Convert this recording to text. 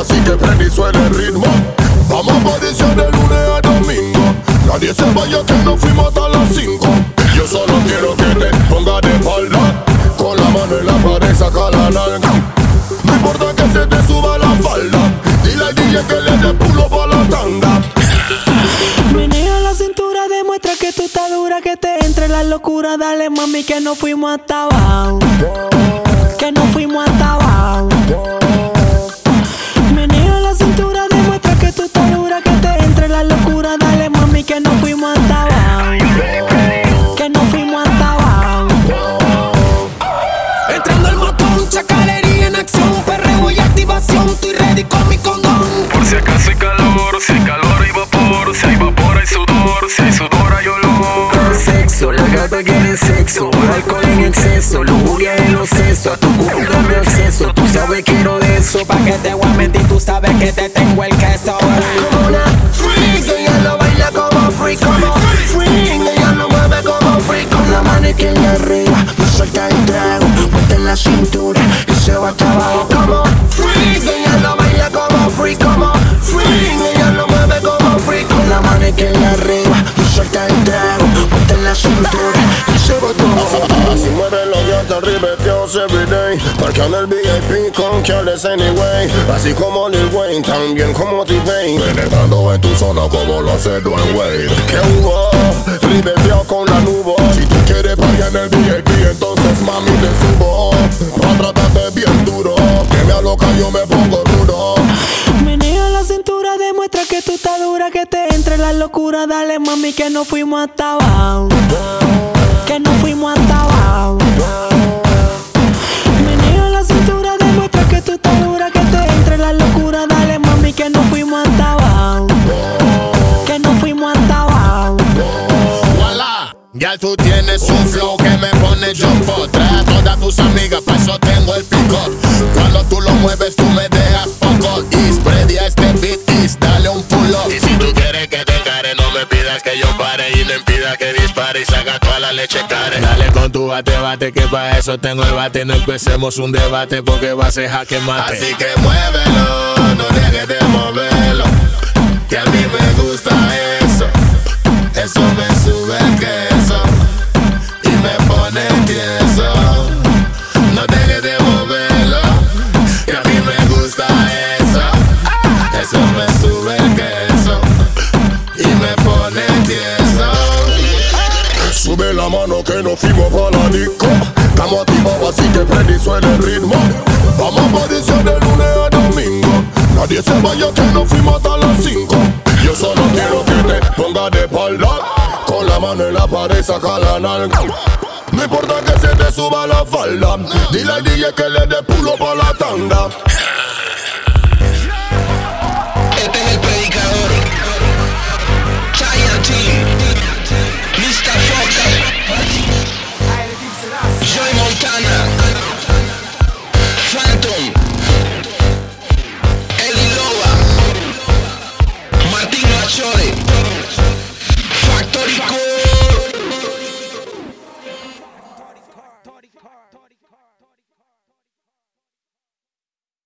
así que prende y suena el ritmo. Vamos a posición de lunes a domingo. Nadie se vaya que no fuimos hasta las 5. Yo solo quiero que te ponga de espalda. Con la mano en la pared, saca la nalga. No importa que se te suba la falda. Dile al DJ que le dé pulo pa' la tanga. Menea la cintura, demuestra que tú estás dura, que te entre la locura. Dale, mami, que no fuimos hasta abajo. Que no fuimos hasta abajo. Gata quiere sexo, alcohol en exceso, lujuria en los sesos, a tu culo dame acceso, tú sabes quiero de eso, pa' que te voy a mentir, tú sabes que te tengo el queso. Ribeteos everyday Marcan el VIP con careless anyway. Así como Lil Wayne, también como T-Pain. Penetrando en tu zona como lo hace Dwayne Wade. Que hubo, ribeteo con la nubo. Si tú quieres pagar en el VIP entonces mami te subo. Pa' tratarte bien duro. Que me aloca yo me pongo duro. Menea la cintura, demuestra que tú estás dura, que te entre la locura. Dale, mami, que no fuimos hasta abajo. Ya tú tienes un flow que me pone por Trae a todas tus amigas, pa' eso tengo el pico Cuando tú lo mueves tú me dejas foco Y spread a este beat y dale un pulo Y si tú quieres que te encare no me pidas que yo pare Y no impida que dispare y saca toda la leche care. Dale con tu bate bate que pa' eso tengo el bate. No empecemos un debate porque va a ser jaque mate. Así que muévelo, Sube la mano que nos fuimos para la disco. Estamos activados así que prende y suena el ritmo. Vamos a posición de lunes a domingo. Nadie se vaya que nos fuimos hasta las 5. Yo solo quiero que te ponga de espalda. Con la mano en la pared saca la nalga. No importa que se te suba la falda. Dile al DJ que le dé pulo pa' la tanga.